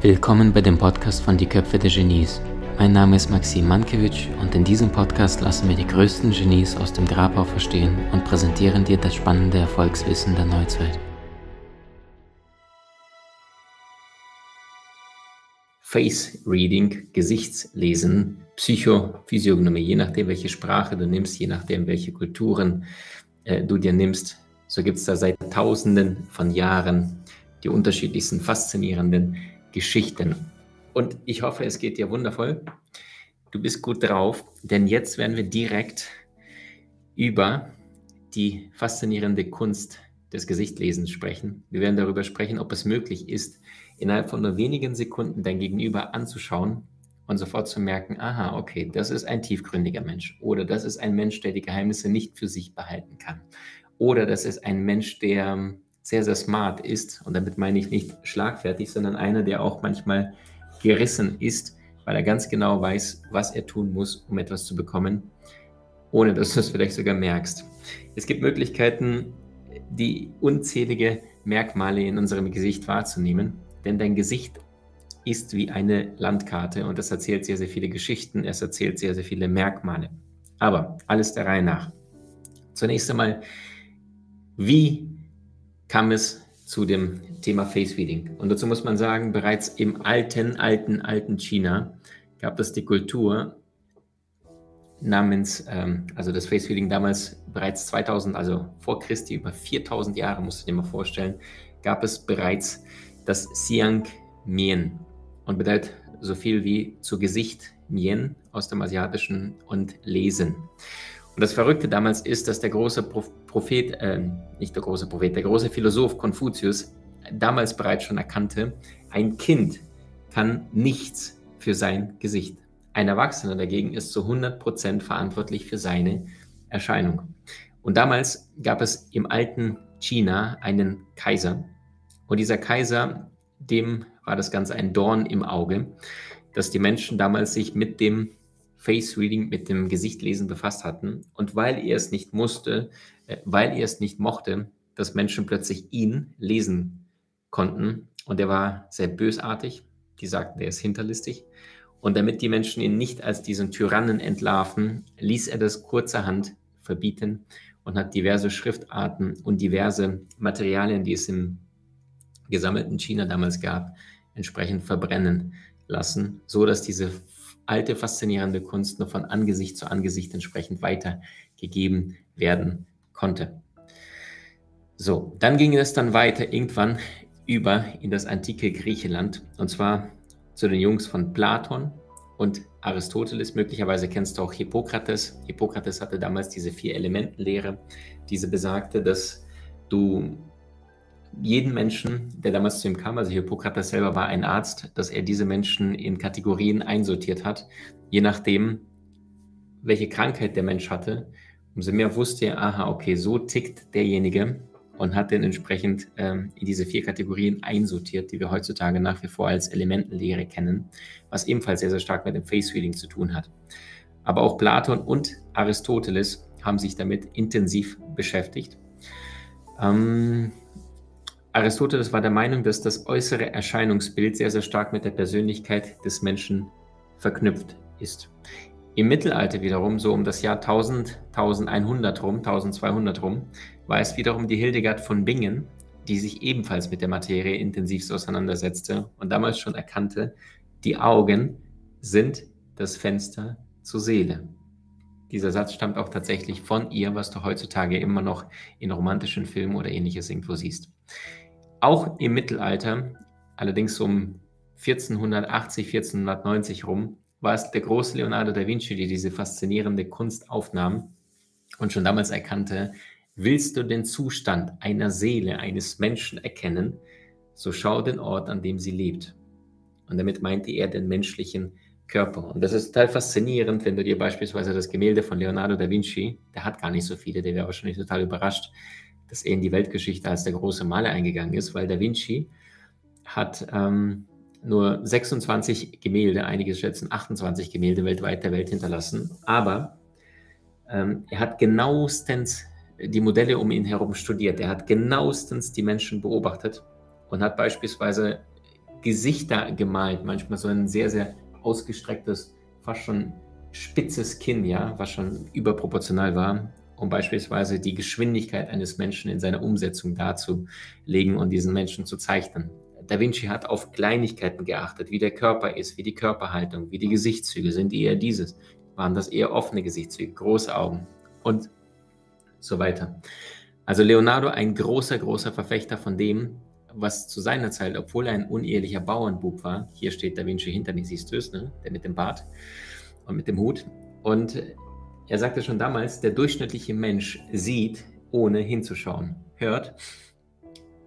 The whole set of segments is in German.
Willkommen bei dem Podcast von Die Köpfe der Genies. Mein Name ist Maxim Mankewitsch und in diesem Podcast lassen wir die größten Genies aus dem Grabau verstehen und präsentieren dir das spannende Erfolgswissen der Neuzeit. Face Reading, Gesichtslesen, Psychophysiognomie, je nachdem, welche Sprache du nimmst, je nachdem, welche Kulturen äh, du dir nimmst. So gibt es da seit Tausenden von Jahren die unterschiedlichsten faszinierenden Geschichten. Und ich hoffe, es geht dir wundervoll. Du bist gut drauf, denn jetzt werden wir direkt über die faszinierende Kunst des Gesichtlesens sprechen. Wir werden darüber sprechen, ob es möglich ist, innerhalb von nur wenigen Sekunden dein Gegenüber anzuschauen und sofort zu merken, aha, okay, das ist ein tiefgründiger Mensch oder das ist ein Mensch, der die Geheimnisse nicht für sich behalten kann oder das ist ein Mensch, der sehr, sehr smart ist. Und damit meine ich nicht schlagfertig, sondern einer, der auch manchmal gerissen ist, weil er ganz genau weiß, was er tun muss, um etwas zu bekommen, ohne dass du es vielleicht sogar merkst. Es gibt Möglichkeiten, die unzählige Merkmale in unserem Gesicht wahrzunehmen, denn dein Gesicht ist wie eine Landkarte und es erzählt sehr, sehr viele Geschichten, es erzählt sehr, sehr viele Merkmale. Aber alles der Reihe nach. Zunächst einmal, wie kam es zu dem Thema Face Feeding. Und dazu muss man sagen, bereits im alten, alten, alten China gab es die Kultur namens, ähm, also das Face Feeding damals bereits 2000, also vor Christi, über 4000 Jahre, musst du dir mal vorstellen, gab es bereits das Siang Mien und bedeutet so viel wie zu Gesicht Mien aus dem Asiatischen und Lesen. Und das Verrückte damals ist, dass der große Prophet, äh, nicht der große Prophet, der große Philosoph Konfuzius damals bereits schon erkannte, ein Kind kann nichts für sein Gesicht. Ein Erwachsener dagegen ist zu 100% verantwortlich für seine Erscheinung. Und damals gab es im alten China einen Kaiser. Und dieser Kaiser, dem war das Ganze ein Dorn im Auge, dass die Menschen damals sich mit dem Face Reading mit dem Gesichtlesen befasst hatten. Und weil er es nicht musste, äh, weil er es nicht mochte, dass Menschen plötzlich ihn lesen konnten. Und er war sehr bösartig. Die sagten, er ist hinterlistig. Und damit die Menschen ihn nicht als diesen Tyrannen entlarven, ließ er das kurzerhand verbieten und hat diverse Schriftarten und diverse Materialien, die es im gesammelten China damals gab, entsprechend verbrennen lassen, so dass diese alte, faszinierende Kunst nur von Angesicht zu Angesicht entsprechend weitergegeben werden konnte. So, dann ging es dann weiter irgendwann über in das antike Griechenland und zwar zu den Jungs von Platon und Aristoteles. Möglicherweise kennst du auch Hippokrates. Hippokrates hatte damals diese vier Elementenlehre, diese besagte, dass du jeden Menschen, der damals zu ihm kam, also Hippokrates selber war ein Arzt, dass er diese Menschen in Kategorien einsortiert hat, je nachdem, welche Krankheit der Mensch hatte. Umso mehr wusste er, aha, okay, so tickt derjenige und hat den entsprechend ähm, in diese vier Kategorien einsortiert, die wir heutzutage nach wie vor als Elementenlehre kennen, was ebenfalls sehr, sehr stark mit dem Face Reading zu tun hat. Aber auch Platon und Aristoteles haben sich damit intensiv beschäftigt. Ähm, Aristoteles war der Meinung, dass das äußere Erscheinungsbild sehr, sehr stark mit der Persönlichkeit des Menschen verknüpft ist. Im Mittelalter wiederum, so um das Jahr 1000, 1100 rum, 1200 rum, war es wiederum die Hildegard von Bingen, die sich ebenfalls mit der Materie intensiv auseinandersetzte und damals schon erkannte, die Augen sind das Fenster zur Seele. Dieser Satz stammt auch tatsächlich von ihr, was du heutzutage immer noch in romantischen Filmen oder ähnliches irgendwo siehst. Auch im Mittelalter, allerdings um 1480, 1490 rum, war es der große Leonardo da Vinci, der diese faszinierende Kunst aufnahm und schon damals erkannte, willst du den Zustand einer Seele, eines Menschen erkennen, so schau den Ort, an dem sie lebt. Und damit meinte er den menschlichen Körper. Und das ist total faszinierend, wenn du dir beispielsweise das Gemälde von Leonardo da Vinci, der hat gar nicht so viele, der wäre wahrscheinlich total überrascht, dass er in die Weltgeschichte als der große Maler eingegangen ist, weil Da Vinci hat ähm, nur 26 Gemälde, einige schätzen 28 Gemälde weltweit der Welt hinterlassen, aber ähm, er hat genauestens die Modelle um ihn herum studiert. Er hat genauestens die Menschen beobachtet und hat beispielsweise Gesichter gemalt, manchmal so ein sehr, sehr ausgestrecktes, fast schon spitzes Kinn, ja, was schon überproportional war, um beispielsweise die Geschwindigkeit eines Menschen in seiner Umsetzung darzulegen und diesen Menschen zu zeichnen. Da Vinci hat auf Kleinigkeiten geachtet, wie der Körper ist, wie die Körperhaltung, wie die Gesichtszüge sind, eher dieses, waren das eher offene Gesichtszüge, große Augen und so weiter. Also Leonardo ein großer, großer Verfechter von dem, was zu seiner Zeit, obwohl er ein unehelicher Bauernbub war, hier steht Da Vinci hinter mir, siehst du es, ne? der mit dem Bart und mit dem Hut. Und er sagte schon damals, der durchschnittliche Mensch sieht, ohne hinzuschauen, hört,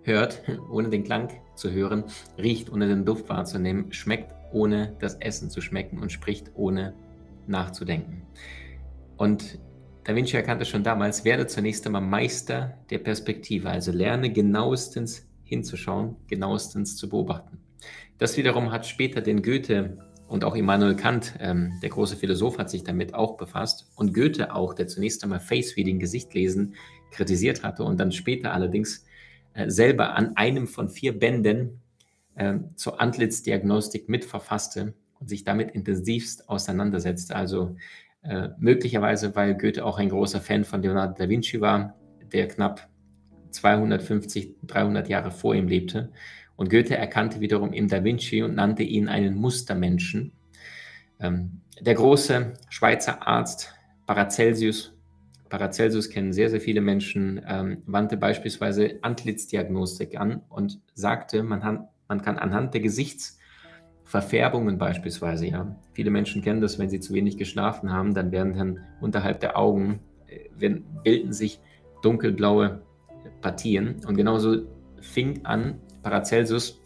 hört, ohne den Klang zu hören, riecht, ohne den Duft wahrzunehmen, schmeckt, ohne das Essen zu schmecken und spricht, ohne nachzudenken. Und Da Vinci erkannte schon damals, werde zunächst einmal Meister der Perspektive, also lerne genauestens hinzuschauen, genauestens zu beobachten. Das wiederum hat später den Goethe und auch Immanuel Kant, ähm, der große Philosoph, hat sich damit auch befasst. Und Goethe auch, der zunächst einmal Face-Reading, Gesichtlesen, kritisiert hatte und dann später allerdings äh, selber an einem von vier Bänden äh, zur Antlitzdiagnostik mitverfasste und sich damit intensivst auseinandersetzte. Also äh, möglicherweise, weil Goethe auch ein großer Fan von Leonardo da Vinci war, der knapp 250, 300 Jahre vor ihm lebte. Und Goethe erkannte wiederum im Da Vinci und nannte ihn einen Mustermenschen. Ähm, der große Schweizer Arzt Paracelsus, Paracelsus kennen sehr, sehr viele Menschen, ähm, wandte beispielsweise Antlitzdiagnostik an und sagte, man, han, man kann anhand der Gesichtsverfärbungen beispielsweise, ja, viele Menschen kennen das, wenn sie zu wenig geschlafen haben, dann werden dann unterhalb der Augen, äh, wenn, bilden sich dunkelblaue Partien. Und genauso fing an Paracelsus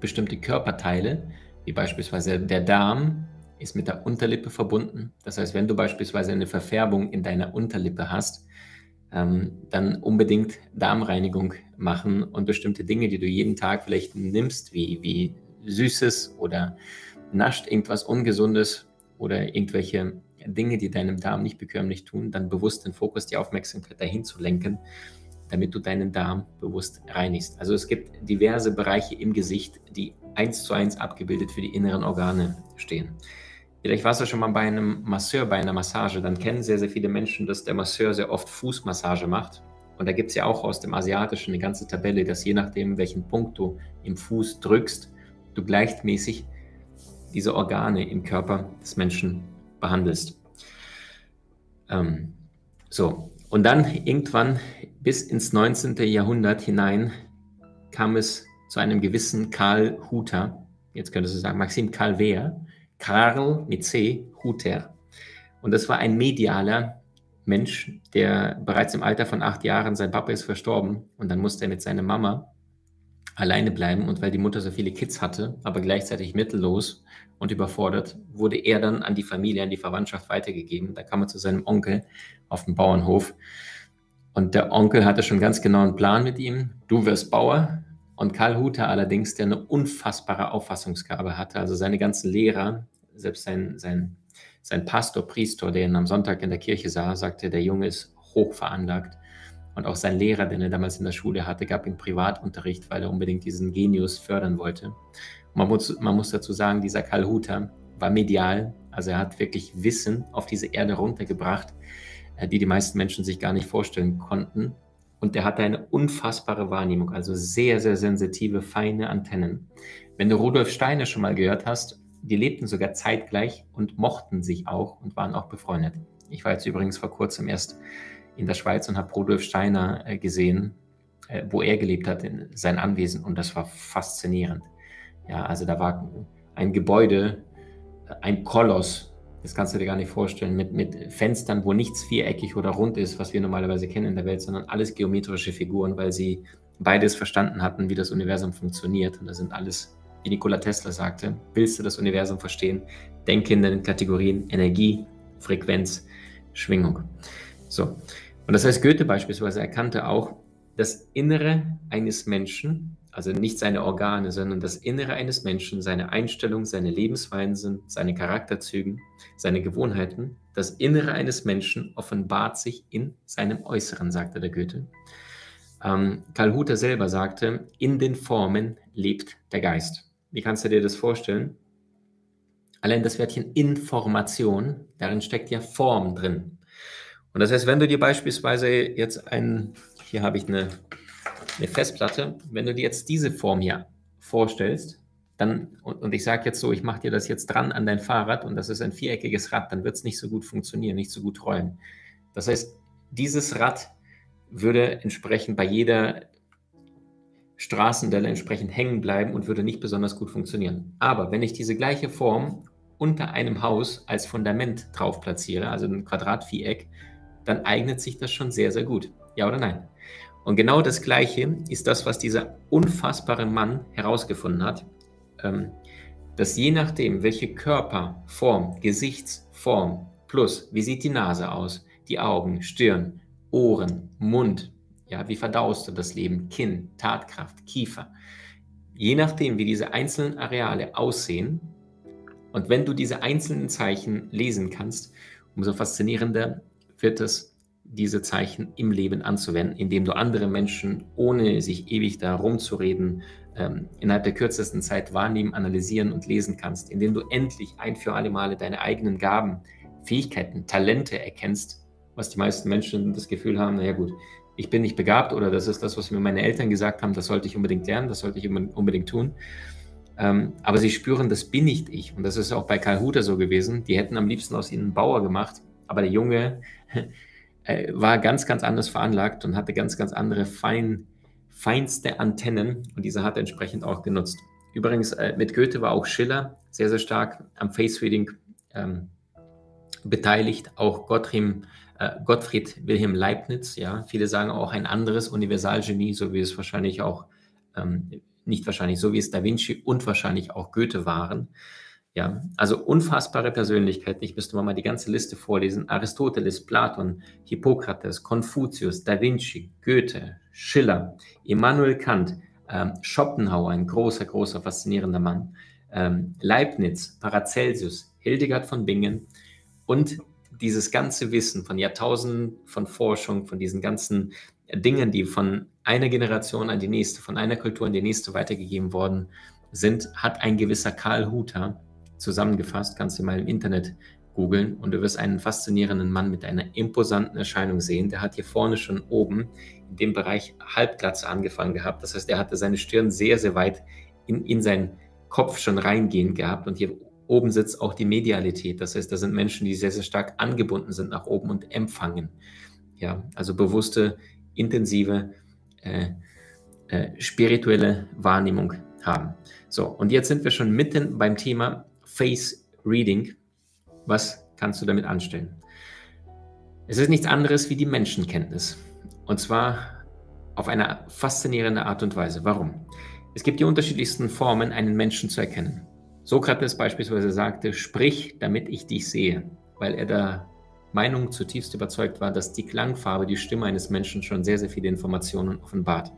bestimmte Körperteile, wie beispielsweise der Darm, ist mit der Unterlippe verbunden. Das heißt, wenn du beispielsweise eine Verfärbung in deiner Unterlippe hast, ähm, dann unbedingt Darmreinigung machen und bestimmte Dinge, die du jeden Tag vielleicht nimmst, wie, wie Süßes oder nascht irgendwas Ungesundes oder irgendwelche Dinge, die deinem Darm nicht bekömmlich tun, dann bewusst den Fokus, die Aufmerksamkeit dahin zu lenken damit du deinen Darm bewusst reinigst. Also es gibt diverse Bereiche im Gesicht, die eins zu eins abgebildet für die inneren Organe stehen. Vielleicht warst du schon mal bei einem Masseur, bei einer Massage, dann kennen sehr, sehr viele Menschen, dass der Masseur sehr oft Fußmassage macht. Und da gibt es ja auch aus dem Asiatischen eine ganze Tabelle, dass je nachdem, welchen Punkt du im Fuß drückst, du gleichmäßig diese Organe im Körper des Menschen behandelst. Ähm, so, und dann irgendwann bis ins 19. Jahrhundert hinein kam es zu einem gewissen Karl Huter. Jetzt könntest du sagen, Maxim Karl wer? Karl mit C, Huter. Und das war ein medialer Mensch, der bereits im Alter von acht Jahren, sein Papa ist verstorben und dann musste er mit seiner Mama alleine bleiben und weil die Mutter so viele Kids hatte, aber gleichzeitig mittellos und überfordert, wurde er dann an die Familie, an die Verwandtschaft weitergegeben. Da kam er zu seinem Onkel auf dem Bauernhof. Und der Onkel hatte schon ganz genau einen Plan mit ihm. Du wirst Bauer. Und Karl Huter allerdings, der eine unfassbare Auffassungsgabe hatte, also seine ganzen Lehrer, selbst sein, sein, sein Pastor, Priester, der ihn am Sonntag in der Kirche sah, sagte, der Junge ist hoch veranlagt. Und auch sein Lehrer, den er damals in der Schule hatte, gab ihm Privatunterricht, weil er unbedingt diesen Genius fördern wollte. Man muss, man muss dazu sagen, dieser Karl Huter war medial, also er hat wirklich Wissen auf diese Erde runtergebracht, die die meisten Menschen sich gar nicht vorstellen konnten. Und der hatte eine unfassbare Wahrnehmung, also sehr, sehr sensitive, feine Antennen. Wenn du Rudolf Steiner schon mal gehört hast, die lebten sogar zeitgleich und mochten sich auch und waren auch befreundet. Ich war jetzt übrigens vor kurzem erst in der Schweiz und habe Rudolf Steiner äh, gesehen, äh, wo er gelebt hat, in sein Anwesen und das war faszinierend. Ja, also da war ein Gebäude, ein Koloss, das kannst du dir gar nicht vorstellen, mit, mit Fenstern, wo nichts viereckig oder rund ist, was wir normalerweise kennen in der Welt, sondern alles geometrische Figuren, weil sie beides verstanden hatten, wie das Universum funktioniert. Und das sind alles, wie Nikola Tesla sagte, willst du das Universum verstehen, denke in den Kategorien Energie, Frequenz, Schwingung. So. Und das heißt, Goethe beispielsweise erkannte auch, das Innere eines Menschen also nicht seine Organe, sondern das Innere eines Menschen, seine Einstellung, seine Lebensweisen, seine Charakterzügen, seine Gewohnheiten, Das Innere eines Menschen offenbart sich in seinem Äußeren, sagte der Goethe. Ähm, Karl Hutter selber sagte, in den Formen lebt der Geist. Wie kannst du dir das vorstellen? Allein das Wörtchen Information, darin steckt ja Form drin. Und das heißt, wenn du dir beispielsweise jetzt ein, hier habe ich eine, eine Festplatte, wenn du dir jetzt diese Form hier vorstellst, dann, und, und ich sage jetzt so, ich mache dir das jetzt dran an dein Fahrrad und das ist ein viereckiges Rad, dann wird es nicht so gut funktionieren, nicht so gut rollen. Das heißt, dieses Rad würde entsprechend bei jeder Straßendelle entsprechend hängen bleiben und würde nicht besonders gut funktionieren. Aber wenn ich diese gleiche Form unter einem Haus als Fundament drauf platziere, also ein Quadratviereck, dann eignet sich das schon sehr, sehr gut. Ja oder nein? Und genau das Gleiche ist das, was dieser unfassbare Mann herausgefunden hat, ähm, dass je nachdem, welche Körperform, Gesichtsform plus, wie sieht die Nase aus, die Augen, Stirn, Ohren, Mund, ja, wie verdaust du das Leben, Kinn, Tatkraft, Kiefer, je nachdem, wie diese einzelnen Areale aussehen und wenn du diese einzelnen Zeichen lesen kannst, umso faszinierender wird es, diese Zeichen im Leben anzuwenden, indem du andere Menschen, ohne sich ewig da rumzureden, ähm, innerhalb der kürzesten Zeit wahrnehmen, analysieren und lesen kannst, indem du endlich ein für alle Male deine eigenen Gaben, Fähigkeiten, Talente erkennst, was die meisten Menschen das Gefühl haben, naja gut, ich bin nicht begabt oder das ist das, was mir meine Eltern gesagt haben, das sollte ich unbedingt lernen, das sollte ich unbedingt tun. Ähm, aber sie spüren, das bin nicht ich. Und das ist auch bei Karl Huter so gewesen. Die hätten am liebsten aus ihnen einen Bauer gemacht, aber der Junge äh, war ganz, ganz anders veranlagt und hatte ganz, ganz andere fein, feinste Antennen und diese hat er entsprechend auch genutzt. Übrigens, äh, mit Goethe war auch Schiller sehr, sehr stark am Face Reading ähm, beteiligt, auch Gottrim, äh, Gottfried Wilhelm Leibniz, ja, viele sagen auch ein anderes Universalgenie, so wie es wahrscheinlich auch, ähm, nicht wahrscheinlich, so wie es Da Vinci und wahrscheinlich auch Goethe waren. Ja, also unfassbare Persönlichkeiten. Ich müsste mal die ganze Liste vorlesen. Aristoteles, Platon, Hippokrates, Konfuzius, Da Vinci, Goethe, Schiller, Immanuel Kant, ähm, Schopenhauer, ein großer, großer, faszinierender Mann, ähm, Leibniz, Paracelsus, Hildegard von Bingen und dieses ganze Wissen von Jahrtausenden von Forschung, von diesen ganzen Dingen, die von einer Generation an die nächste, von einer Kultur an die nächste weitergegeben worden sind, hat ein gewisser Karl Huter zusammengefasst, kannst du mal im Internet googeln und du wirst einen faszinierenden Mann mit einer imposanten Erscheinung sehen. Der hat hier vorne schon oben in dem Bereich Halbglatze angefangen gehabt. Das heißt, er hatte seine Stirn sehr, sehr weit in, in seinen Kopf schon reingehend gehabt und hier oben sitzt auch die Medialität. Das heißt, da sind Menschen, die sehr, sehr stark angebunden sind nach oben und empfangen. Ja, also bewusste, intensive, äh, äh, spirituelle Wahrnehmung haben. So, und jetzt sind wir schon mitten beim Thema Face Reading. Was kannst du damit anstellen? Es ist nichts anderes wie die Menschenkenntnis. Und zwar auf eine faszinierende Art und Weise. Warum? Es gibt die unterschiedlichsten Formen, einen Menschen zu erkennen. Sokrates beispielsweise sagte, sprich, damit ich dich sehe, weil er der Meinung zutiefst überzeugt war, dass die Klangfarbe, die Stimme eines Menschen schon sehr, sehr viele Informationen offenbart.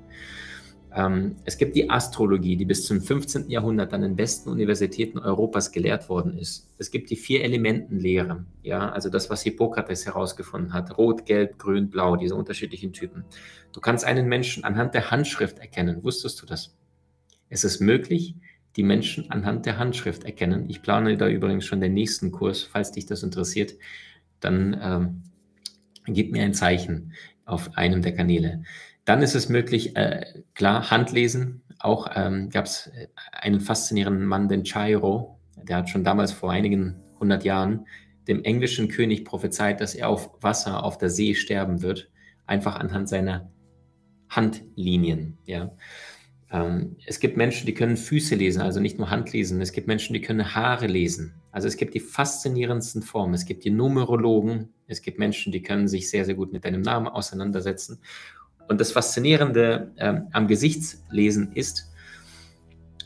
Ähm, es gibt die Astrologie, die bis zum 15. Jahrhundert an den besten Universitäten Europas gelehrt worden ist. Es gibt die Vier-Elementen-Lehre, ja, also das, was Hippokrates herausgefunden hat: Rot, Gelb, Grün, Blau, diese unterschiedlichen Typen. Du kannst einen Menschen anhand der Handschrift erkennen. Wusstest du das? Es ist möglich, die Menschen anhand der Handschrift erkennen. Ich plane da übrigens schon den nächsten Kurs, falls dich das interessiert, dann ähm, gib mir ein Zeichen auf einem der Kanäle. Dann ist es möglich, äh, klar, Handlesen. Auch ähm, gab es äh, einen faszinierenden Mann, den Chairo, der hat schon damals vor einigen hundert Jahren dem englischen König prophezeit, dass er auf Wasser auf der See sterben wird, einfach anhand seiner Handlinien. Ja. Ähm, es gibt Menschen, die können Füße lesen, also nicht nur Hand lesen. Es gibt Menschen, die können Haare lesen. Also es gibt die faszinierendsten Formen. Es gibt die Numerologen. Es gibt Menschen, die können sich sehr, sehr gut mit deinem Namen auseinandersetzen. Und das Faszinierende ähm, am Gesichtslesen ist,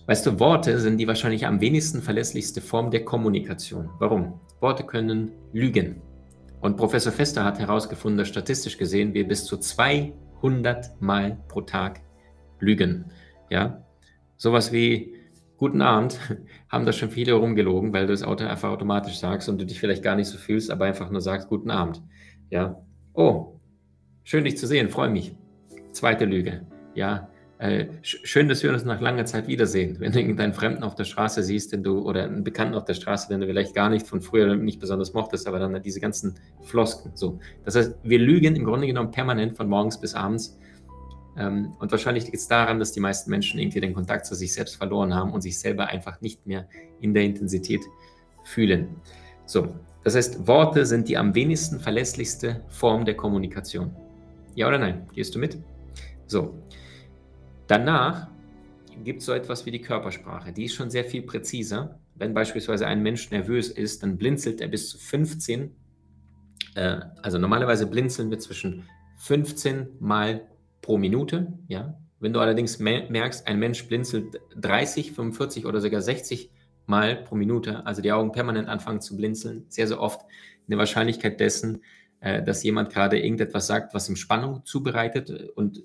weißt du, Worte sind die wahrscheinlich am wenigsten verlässlichste Form der Kommunikation. Warum? Worte können lügen. Und Professor Fester hat herausgefunden, dass statistisch gesehen wir bis zu 200 Mal pro Tag lügen. Ja, sowas wie guten Abend, haben da schon viele rumgelogen, weil du das Auto einfach automatisch sagst und du dich vielleicht gar nicht so fühlst, aber einfach nur sagst, guten Abend. Ja. Oh, schön dich zu sehen, freue mich. Zweite Lüge. Ja. Äh, schön, dass wir uns nach langer Zeit wiedersehen. Wenn du irgendeinen Fremden auf der Straße siehst, den du, oder einen Bekannten auf der Straße, den du vielleicht gar nicht von früher nicht besonders mochtest, aber dann diese ganzen Flosken. So. Das heißt, wir lügen im Grunde genommen permanent von morgens bis abends ähm, und wahrscheinlich liegt es daran, dass die meisten Menschen irgendwie den Kontakt zu sich selbst verloren haben und sich selber einfach nicht mehr in der Intensität fühlen. So, das heißt, Worte sind die am wenigsten verlässlichste Form der Kommunikation. Ja oder nein? Gehst du mit? So, danach gibt es so etwas wie die Körpersprache. Die ist schon sehr viel präziser. Wenn beispielsweise ein Mensch nervös ist, dann blinzelt er bis zu 15, äh, also normalerweise blinzeln wir zwischen 15 mal pro Minute. Ja? Wenn du allerdings merkst, ein Mensch blinzelt 30, 45 oder sogar 60 Mal pro Minute, also die Augen permanent anfangen zu blinzeln, sehr, sehr oft eine Wahrscheinlichkeit dessen, äh, dass jemand gerade irgendetwas sagt, was ihm Spannung zubereitet und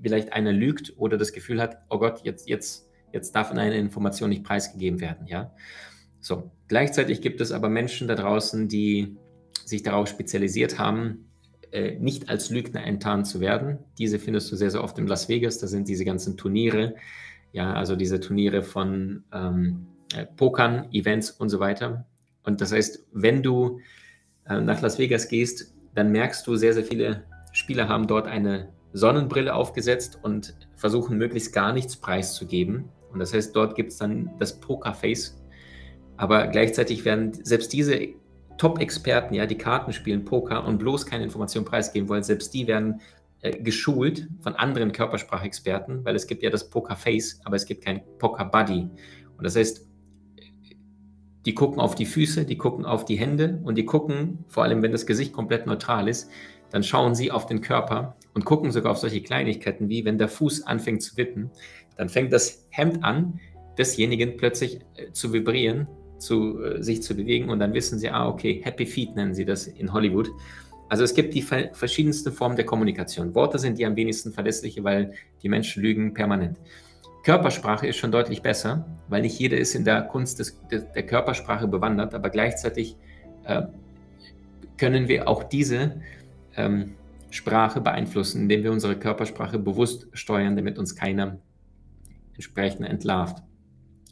vielleicht einer lügt oder das Gefühl hat, oh Gott, jetzt, jetzt, jetzt darf eine Information nicht preisgegeben werden. Ja? So. Gleichzeitig gibt es aber Menschen da draußen, die sich darauf spezialisiert haben, äh, nicht als Lügner enttarnt zu werden. Diese findest du sehr, sehr oft in Las Vegas. Da sind diese ganzen Turniere, ja, also diese Turniere von ähm, äh, Pokern, Events und so weiter. Und das heißt, wenn du äh, nach Las Vegas gehst, dann merkst du, sehr, sehr viele Spieler haben dort eine Sonnenbrille aufgesetzt und versuchen möglichst gar nichts preiszugeben. Und das heißt, dort gibt es dann das Pokerface. Aber gleichzeitig werden selbst diese Top-Experten, ja, die Karten spielen, Poker und bloß keine Information preisgeben wollen, selbst die werden äh, geschult von anderen Körpersprachexperten, weil es gibt ja das Poker-Face, aber es gibt kein Poker-Buddy. Und das heißt, die gucken auf die Füße, die gucken auf die Hände und die gucken, vor allem wenn das Gesicht komplett neutral ist, dann schauen sie auf den Körper und gucken sogar auf solche Kleinigkeiten wie, wenn der Fuß anfängt zu wippen, dann fängt das Hemd an, desjenigen plötzlich äh, zu vibrieren zu, äh, sich zu bewegen und dann wissen sie, ah, okay, Happy Feet nennen sie das in Hollywood. Also es gibt die verschiedensten Formen der Kommunikation. Worte sind die am wenigsten verlässliche, weil die Menschen lügen permanent. Körpersprache ist schon deutlich besser, weil nicht jeder ist in der Kunst des, der Körpersprache bewandert, aber gleichzeitig äh, können wir auch diese ähm, Sprache beeinflussen, indem wir unsere Körpersprache bewusst steuern, damit uns keiner entsprechend entlarvt.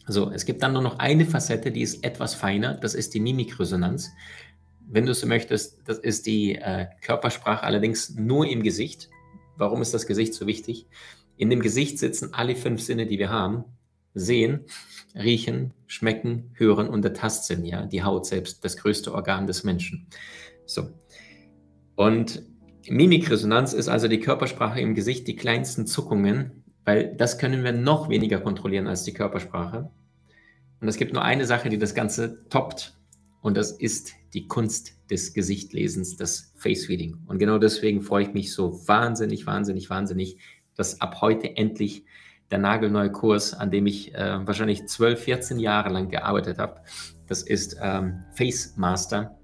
So, es gibt dann nur noch eine Facette, die ist etwas feiner, das ist die Mimikresonanz. Wenn du so möchtest, das ist die äh, Körpersprache allerdings nur im Gesicht. Warum ist das Gesicht so wichtig? In dem Gesicht sitzen alle fünf Sinne, die wir haben. Sehen, riechen, schmecken, hören und der Tastsinn, ja, die Haut selbst, das größte Organ des Menschen. So. Und Mimikresonanz ist also die Körpersprache im Gesicht, die kleinsten Zuckungen, weil das können wir noch weniger kontrollieren als die Körpersprache. Und es gibt nur eine Sache, die das Ganze toppt, und das ist die Kunst des Gesichtlesens, das Face Reading. Und genau deswegen freue ich mich so wahnsinnig, wahnsinnig, wahnsinnig, dass ab heute endlich der nagelneue Kurs, an dem ich äh, wahrscheinlich 12, 14 Jahre lang gearbeitet habe, das ist ähm, Face Master.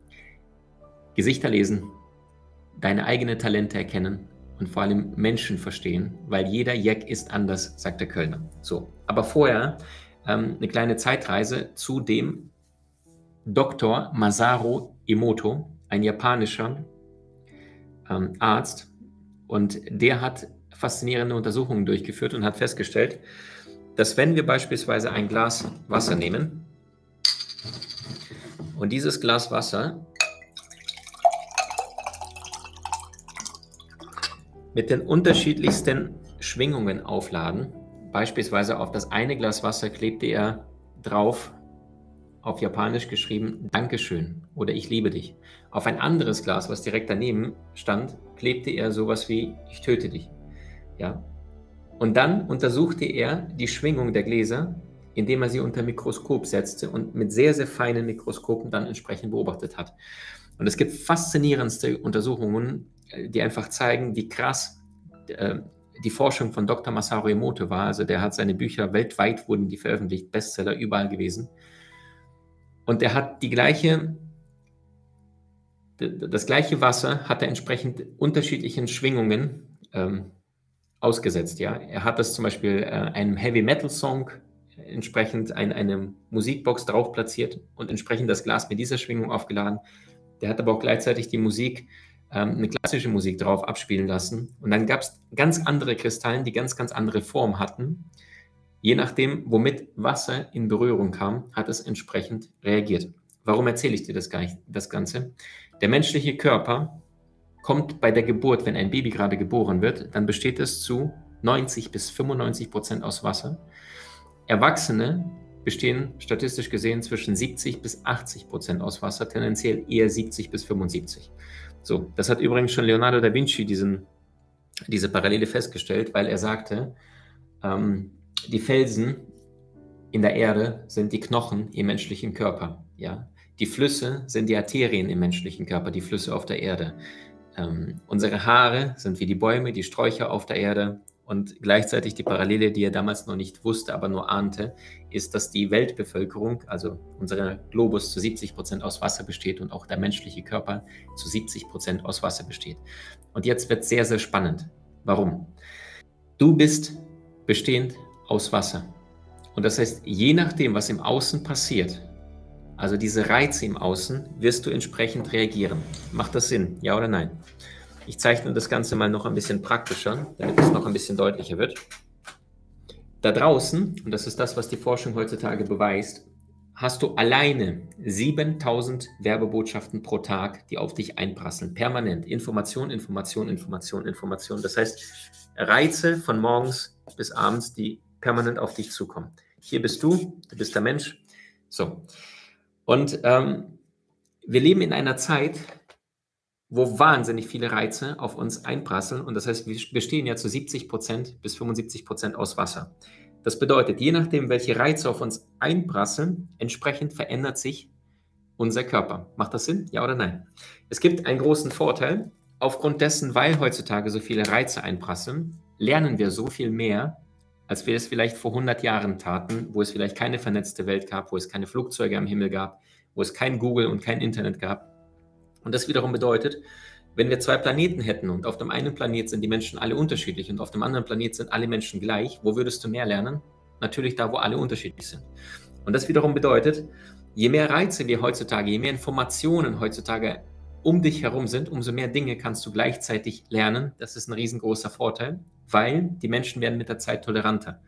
Gesichter lesen, deine eigenen Talente erkennen und vor allem Menschen verstehen, weil jeder Jack ist anders, sagt der Kölner. So, aber vorher ähm, eine kleine Zeitreise zu dem Dr. Masaru Emoto, ein japanischer ähm, Arzt, und der hat faszinierende Untersuchungen durchgeführt und hat festgestellt, dass wenn wir beispielsweise ein Glas Wasser nehmen und dieses Glas Wasser mit den unterschiedlichsten Schwingungen aufladen. Beispielsweise auf das eine Glas Wasser klebte er drauf, auf Japanisch geschrieben, Dankeschön oder Ich liebe dich. Auf ein anderes Glas, was direkt daneben stand, klebte er sowas wie Ich töte dich. Ja. Und dann untersuchte er die Schwingung der Gläser, indem er sie unter Mikroskop setzte und mit sehr, sehr feinen Mikroskopen dann entsprechend beobachtet hat. Und es gibt faszinierendste Untersuchungen, die einfach zeigen, wie krass äh, die Forschung von Dr. Masaru Emoto war. Also der hat seine Bücher weltweit wurden die veröffentlicht, Bestseller überall gewesen. Und er hat die gleiche, das gleiche Wasser hat er entsprechend unterschiedlichen Schwingungen ähm, ausgesetzt. Ja, er hat das zum Beispiel äh, einem Heavy Metal Song entsprechend ein, eine Musikbox drauf platziert und entsprechend das Glas mit dieser Schwingung aufgeladen. Der hat aber auch gleichzeitig die Musik, ähm, eine klassische Musik drauf abspielen lassen. Und dann gab es ganz andere Kristallen, die ganz, ganz andere Form hatten. Je nachdem, womit Wasser in Berührung kam, hat es entsprechend reagiert. Warum erzähle ich dir das, das Ganze? Der menschliche Körper kommt bei der Geburt, wenn ein Baby gerade geboren wird, dann besteht es zu 90 bis 95 Prozent aus Wasser. Erwachsene bestehen statistisch gesehen zwischen 70 bis 80 Prozent aus Wasser, tendenziell eher 70 bis 75. So, das hat übrigens schon Leonardo da Vinci diesen, diese Parallele festgestellt, weil er sagte, ähm, die Felsen in der Erde sind die Knochen im menschlichen Körper. Ja? Die Flüsse sind die Arterien im menschlichen Körper, die Flüsse auf der Erde. Ähm, unsere Haare sind wie die Bäume, die Sträucher auf der Erde. Und gleichzeitig die Parallele, die er damals noch nicht wusste, aber nur ahnte, ist, dass die Weltbevölkerung, also unser Globus, zu 70 Prozent aus Wasser besteht und auch der menschliche Körper zu 70 Prozent aus Wasser besteht. Und jetzt wird es sehr, sehr spannend. Warum? Du bist bestehend aus Wasser. Und das heißt, je nachdem, was im Außen passiert, also diese Reize im Außen, wirst du entsprechend reagieren. Macht das Sinn? Ja oder nein? Ich zeichne das Ganze mal noch ein bisschen praktischer, damit es noch ein bisschen deutlicher wird. Da draußen, und das ist das, was die Forschung heutzutage beweist, hast du alleine 7000 Werbebotschaften pro Tag, die auf dich einprasseln. Permanent. Information, Information, Information, Information. Das heißt, Reize von morgens bis abends, die permanent auf dich zukommen. Hier bist du, du bist der Mensch. So. Und ähm, wir leben in einer Zeit, wo wahnsinnig viele Reize auf uns einprasseln. Und das heißt, wir bestehen ja zu 70 Prozent bis 75 Prozent aus Wasser. Das bedeutet, je nachdem, welche Reize auf uns einprasseln, entsprechend verändert sich unser Körper. Macht das Sinn? Ja oder nein? Es gibt einen großen Vorteil. Aufgrund dessen, weil heutzutage so viele Reize einprasseln, lernen wir so viel mehr, als wir es vielleicht vor 100 Jahren taten, wo es vielleicht keine vernetzte Welt gab, wo es keine Flugzeuge am Himmel gab, wo es kein Google und kein Internet gab. Und das wiederum bedeutet, wenn wir zwei Planeten hätten und auf dem einen Planet sind die Menschen alle unterschiedlich und auf dem anderen Planet sind alle Menschen gleich, wo würdest du mehr lernen? Natürlich da, wo alle unterschiedlich sind. Und das wiederum bedeutet, je mehr Reize wir heutzutage, je mehr Informationen heutzutage um dich herum sind, umso mehr Dinge kannst du gleichzeitig lernen. Das ist ein riesengroßer Vorteil, weil die Menschen werden mit der Zeit toleranter.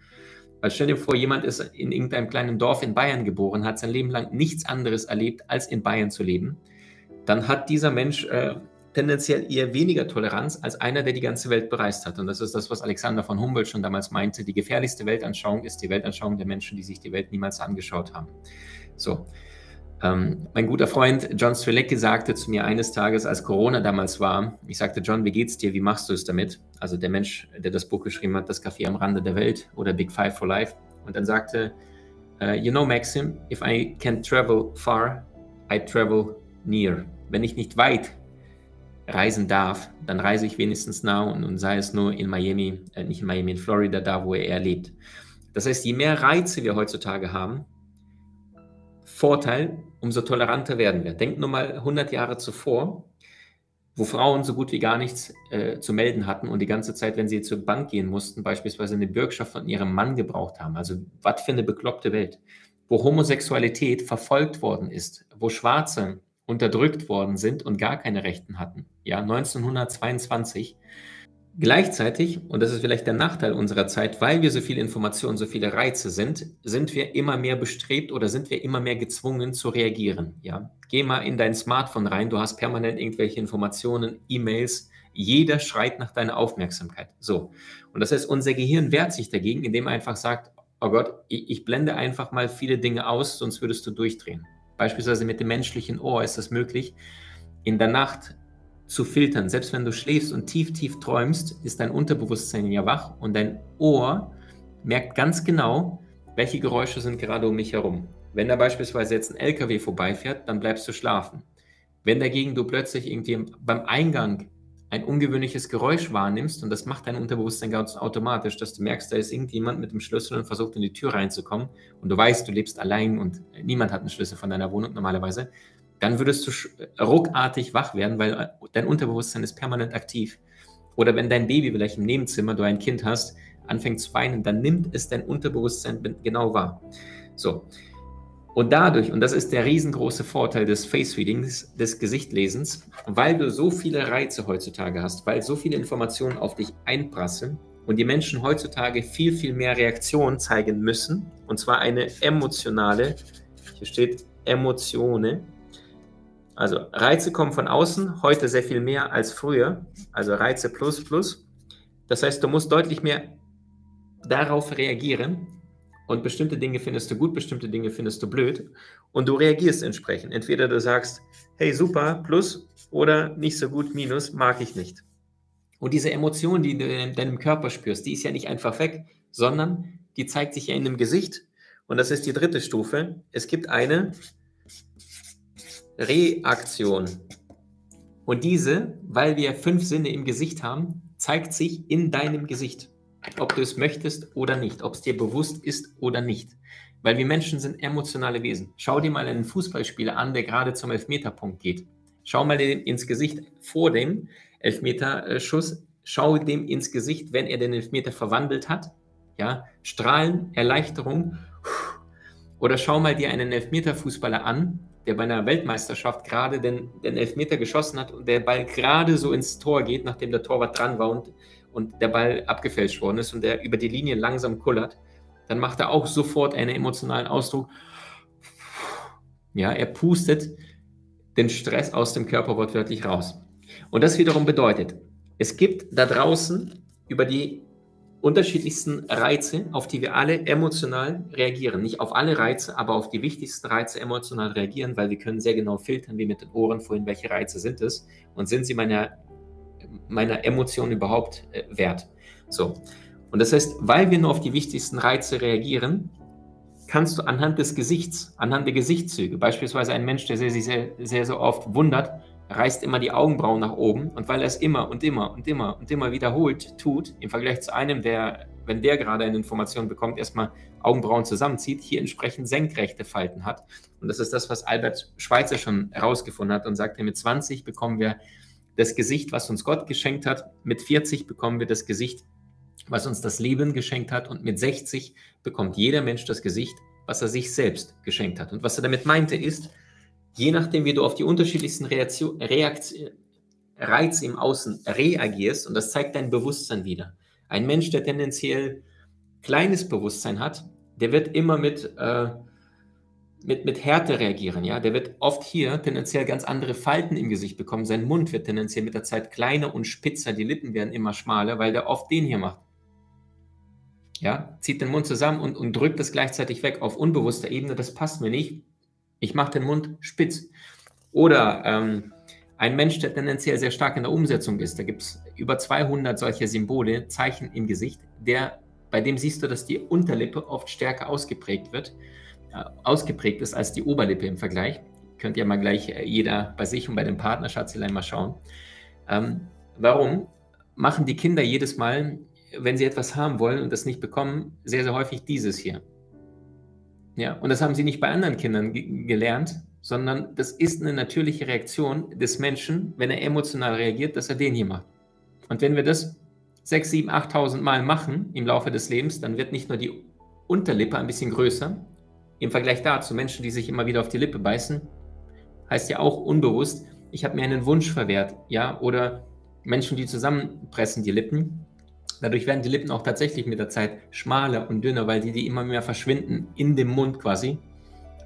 Weil stell dir vor, jemand ist in irgendeinem kleinen Dorf in Bayern geboren, hat sein Leben lang nichts anderes erlebt, als in Bayern zu leben dann hat dieser Mensch äh, tendenziell eher weniger Toleranz als einer, der die ganze Welt bereist hat. Und das ist das, was Alexander von Humboldt schon damals meinte. Die gefährlichste Weltanschauung ist die Weltanschauung der Menschen, die sich die Welt niemals angeschaut haben. So. Ähm, mein guter Freund John Strelecki sagte zu mir eines Tages, als Corona damals war, ich sagte, John, wie geht's dir? Wie machst du es damit? Also der Mensch, der das Buch geschrieben hat, Das Café am Rande der Welt oder Big Five for Life. Und dann sagte, uh, you know, Maxim, if I can travel far, I travel near wenn ich nicht weit reisen darf, dann reise ich wenigstens nah und, und sei es nur in Miami, äh, nicht in Miami, in Florida, da wo er lebt. Das heißt, je mehr Reize wir heutzutage haben, Vorteil, umso toleranter werden wir. Denkt nur mal 100 Jahre zuvor, wo Frauen so gut wie gar nichts äh, zu melden hatten und die ganze Zeit, wenn sie zur Bank gehen mussten, beispielsweise eine Bürgschaft von ihrem Mann gebraucht haben. Also was für eine bekloppte Welt. Wo Homosexualität verfolgt worden ist, wo Schwarze unterdrückt worden sind und gar keine Rechten hatten. Ja, 1922. Gleichzeitig, und das ist vielleicht der Nachteil unserer Zeit, weil wir so viele Informationen, so viele Reize sind, sind wir immer mehr bestrebt oder sind wir immer mehr gezwungen zu reagieren. Ja, geh mal in dein Smartphone rein, du hast permanent irgendwelche Informationen, E-Mails, jeder schreit nach deiner Aufmerksamkeit. So. Und das heißt, unser Gehirn wehrt sich dagegen, indem er einfach sagt, oh Gott, ich, ich blende einfach mal viele Dinge aus, sonst würdest du durchdrehen. Beispielsweise mit dem menschlichen Ohr ist es möglich, in der Nacht zu filtern. Selbst wenn du schläfst und tief, tief träumst, ist dein Unterbewusstsein ja wach und dein Ohr merkt ganz genau, welche Geräusche sind gerade um mich herum. Wenn da beispielsweise jetzt ein LKW vorbeifährt, dann bleibst du schlafen. Wenn dagegen du plötzlich irgendwie beim Eingang ein ungewöhnliches Geräusch wahrnimmst und das macht dein Unterbewusstsein ganz automatisch, dass du merkst, da ist irgendjemand mit dem Schlüssel und versucht in die Tür reinzukommen und du weißt, du lebst allein und niemand hat einen Schlüssel von deiner Wohnung normalerweise, dann würdest du ruckartig wach werden, weil äh, dein Unterbewusstsein ist permanent aktiv. Oder wenn dein Baby vielleicht im Nebenzimmer, du ein Kind hast, anfängt zu weinen, dann nimmt es dein Unterbewusstsein genau wahr. So. Und dadurch, und das ist der riesengroße Vorteil des Face Readings, des Gesichtlesens, weil du so viele Reize heutzutage hast, weil so viele Informationen auf dich einprasseln und die Menschen heutzutage viel, viel mehr Reaktion zeigen müssen, und zwar eine emotionale, hier steht Emotionen, also Reize kommen von außen, heute sehr viel mehr als früher, also Reize plus plus. Das heißt, du musst deutlich mehr darauf reagieren und bestimmte Dinge findest du gut, bestimmte Dinge findest du blöd und du reagierst entsprechend. Entweder du sagst, hey super, plus oder nicht so gut, minus, mag ich nicht. Und diese Emotion, die du in deinem Körper spürst, die ist ja nicht einfach weg, sondern die zeigt sich ja in dem Gesicht. Und das ist die dritte Stufe. Es gibt eine Reaktion. Und diese, weil wir fünf Sinne im Gesicht haben, zeigt sich in deinem Gesicht. Ob du es möchtest oder nicht, ob es dir bewusst ist oder nicht. Weil wir Menschen sind emotionale Wesen. Schau dir mal einen Fußballspieler an, der gerade zum Elfmeterpunkt geht. Schau mal dem ins Gesicht vor dem Elfmeterschuss. Schau dem ins Gesicht, wenn er den Elfmeter verwandelt hat. Ja, Strahlen, Erleichterung. Oder schau mal dir einen Elfmeterfußballer an, der bei einer Weltmeisterschaft gerade den, den Elfmeter geschossen hat und der Ball gerade so ins Tor geht, nachdem der Torwart dran war und, und der Ball abgefälscht worden ist und der über die Linie langsam kullert, dann macht er auch sofort einen emotionalen Ausdruck. Ja, er pustet den Stress aus dem Körper wortwörtlich raus. Und das wiederum bedeutet, es gibt da draußen über die unterschiedlichsten Reize, auf die wir alle emotional reagieren. Nicht auf alle Reize, aber auf die wichtigsten Reize emotional reagieren, weil wir können sehr genau filtern, wie mit den Ohren vorhin, welche Reize sind es und sind sie meiner, meiner Emotion überhaupt äh, wert. So. Und das heißt, weil wir nur auf die wichtigsten Reize reagieren, kannst du anhand des Gesichts, anhand der Gesichtszüge, beispielsweise ein Mensch, der sich sehr, sehr, sehr oft wundert, reißt immer die Augenbrauen nach oben und weil er es immer und immer und immer und immer wiederholt tut, im Vergleich zu einem, der, wenn der gerade eine Information bekommt, erstmal Augenbrauen zusammenzieht, hier entsprechend senkrechte Falten hat. Und das ist das, was Albert Schweitzer schon herausgefunden hat und sagte, mit 20 bekommen wir das Gesicht, was uns Gott geschenkt hat, mit 40 bekommen wir das Gesicht, was uns das Leben geschenkt hat und mit 60 bekommt jeder Mensch das Gesicht, was er sich selbst geschenkt hat. Und was er damit meinte ist, je nachdem, wie du auf die unterschiedlichsten Reaktion, Reaktion, Reize im Außen reagierst, und das zeigt dein Bewusstsein wieder. Ein Mensch, der tendenziell kleines Bewusstsein hat, der wird immer mit, äh, mit, mit Härte reagieren. Ja? Der wird oft hier tendenziell ganz andere Falten im Gesicht bekommen. Sein Mund wird tendenziell mit der Zeit kleiner und spitzer, die Lippen werden immer schmaler, weil der oft den hier macht. Ja? Zieht den Mund zusammen und, und drückt das gleichzeitig weg auf unbewusster Ebene. Das passt mir nicht ich mache den Mund spitz. Oder ähm, ein Mensch, der tendenziell sehr stark in der Umsetzung ist, da gibt es über 200 solcher Symbole, Zeichen im Gesicht, der, bei dem siehst du, dass die Unterlippe oft stärker ausgeprägt wird, ausgeprägt ist als die Oberlippe im Vergleich. Könnt ihr mal gleich äh, jeder bei sich und bei dem Partner Schatzelein mal schauen. Ähm, warum machen die Kinder jedes Mal, wenn sie etwas haben wollen und das nicht bekommen, sehr, sehr häufig dieses hier? Ja, und das haben sie nicht bei anderen Kindern gelernt, sondern das ist eine natürliche Reaktion des Menschen, wenn er emotional reagiert, dass er den hier macht. Und wenn wir das 6, 7, 8.000 Mal machen im Laufe des Lebens, dann wird nicht nur die Unterlippe ein bisschen größer. Im Vergleich dazu, Menschen, die sich immer wieder auf die Lippe beißen, heißt ja auch unbewusst, ich habe mir einen Wunsch verwehrt, ja, oder Menschen, die zusammenpressen die Lippen, Dadurch werden die Lippen auch tatsächlich mit der Zeit schmaler und dünner, weil die, die immer mehr verschwinden in dem Mund quasi.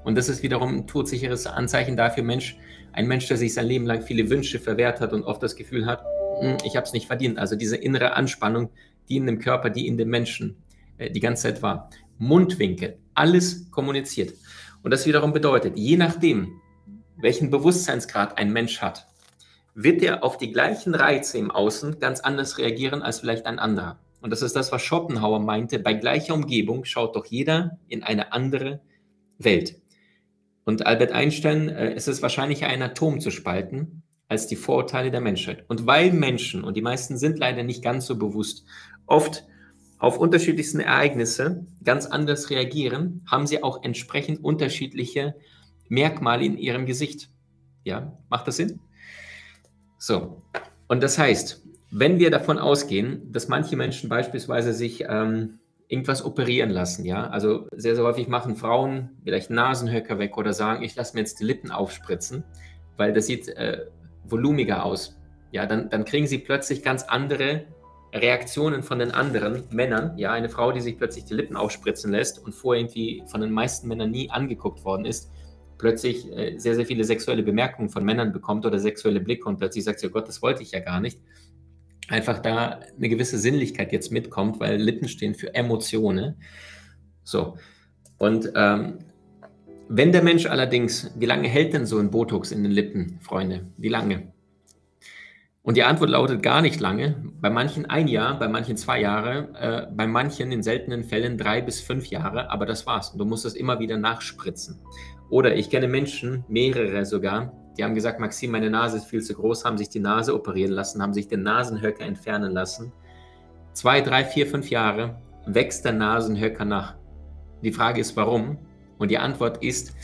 Und das ist wiederum ein todsicheres Anzeichen dafür, Mensch, ein Mensch, der sich sein Leben lang viele Wünsche verwehrt hat und oft das Gefühl hat, hm, ich habe es nicht verdient. Also diese innere Anspannung, die in dem Körper, die in dem Menschen äh, die ganze Zeit war. Mundwinkel, alles kommuniziert. Und das wiederum bedeutet, je nachdem, welchen Bewusstseinsgrad ein Mensch hat, wird er auf die gleichen Reize im Außen ganz anders reagieren als vielleicht ein anderer. Und das ist das, was Schopenhauer meinte. Bei gleicher Umgebung schaut doch jeder in eine andere Welt. Und Albert Einstein, äh, es ist wahrscheinlich ein Atom zu spalten als die Vorurteile der Menschheit. Und weil Menschen, und die meisten sind leider nicht ganz so bewusst, oft auf unterschiedlichsten Ereignisse ganz anders reagieren, haben sie auch entsprechend unterschiedliche Merkmale in ihrem Gesicht. Ja, macht das Sinn? So, und das heißt, wenn wir davon ausgehen, dass manche Menschen beispielsweise sich ähm, irgendwas operieren lassen, ja, also sehr, sehr häufig machen Frauen vielleicht Nasenhöcker weg oder sagen, ich lasse mir jetzt die Lippen aufspritzen, weil das sieht äh, volumiger aus. Ja, dann, dann kriegen sie plötzlich ganz andere Reaktionen von den anderen Männern. Ja, eine Frau, die sich plötzlich die Lippen aufspritzen lässt und vorher irgendwie von den meisten Männern nie angeguckt worden ist, plötzlich äh, sehr, sehr viele sexuelle Bemerkungen von Männern bekommt oder sexuelle Blicke und plötzlich sagt sie, oh Gott, das wollte ich ja gar nicht einfach da eine gewisse Sinnlichkeit jetzt mitkommt, weil Lippen stehen für Emotionen. So. Und ähm, wenn der Mensch allerdings, wie lange hält denn so ein Botox in den Lippen, Freunde? Wie lange? Und die Antwort lautet gar nicht lange. Bei manchen ein Jahr, bei manchen zwei Jahre, äh, bei manchen in seltenen Fällen drei bis fünf Jahre, aber das war's. Du musst es immer wieder nachspritzen. Oder ich kenne Menschen, mehrere sogar, die haben gesagt, Maxim, meine Nase ist viel zu groß, haben sich die Nase operieren lassen, haben sich den Nasenhöcker entfernen lassen. Zwei, drei, vier, fünf Jahre wächst der Nasenhöcker nach. Die Frage ist, warum? Und die Antwort ist